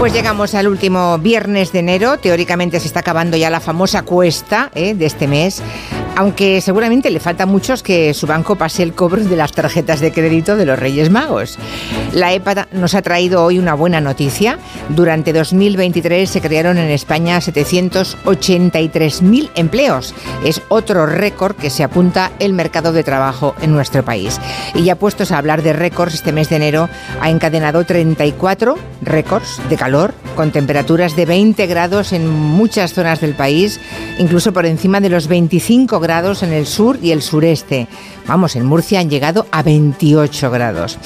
Pues llegamos al último viernes de enero. Teóricamente se está acabando ya la famosa cuesta ¿eh? de este mes. Aunque seguramente le falta a muchos que su banco pase el cobro de las tarjetas de crédito de los Reyes Magos. La EPA nos ha traído hoy una buena noticia. Durante 2023 se crearon en España 783.000 empleos. Es otro récord que se apunta el mercado de trabajo en nuestro país. Y ya puestos a hablar de récords, este mes de enero ha encadenado 34 récords de calor con temperaturas de 20 grados en muchas zonas del país, incluso por encima de los 25 grados en el sur y el sureste. Vamos, en Murcia han llegado a 28 grados.